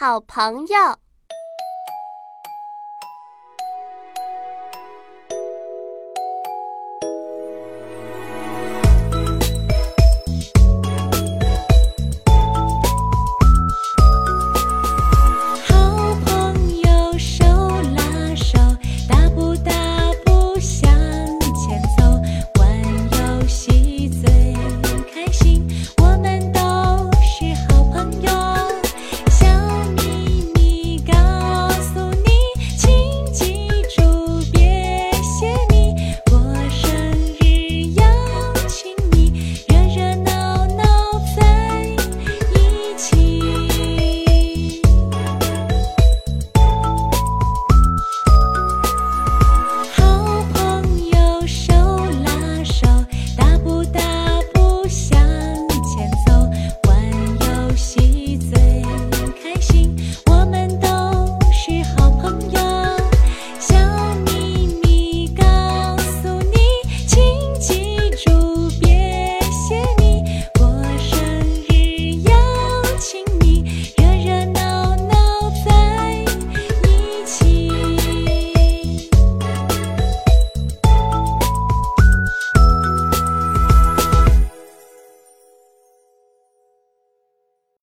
好朋友。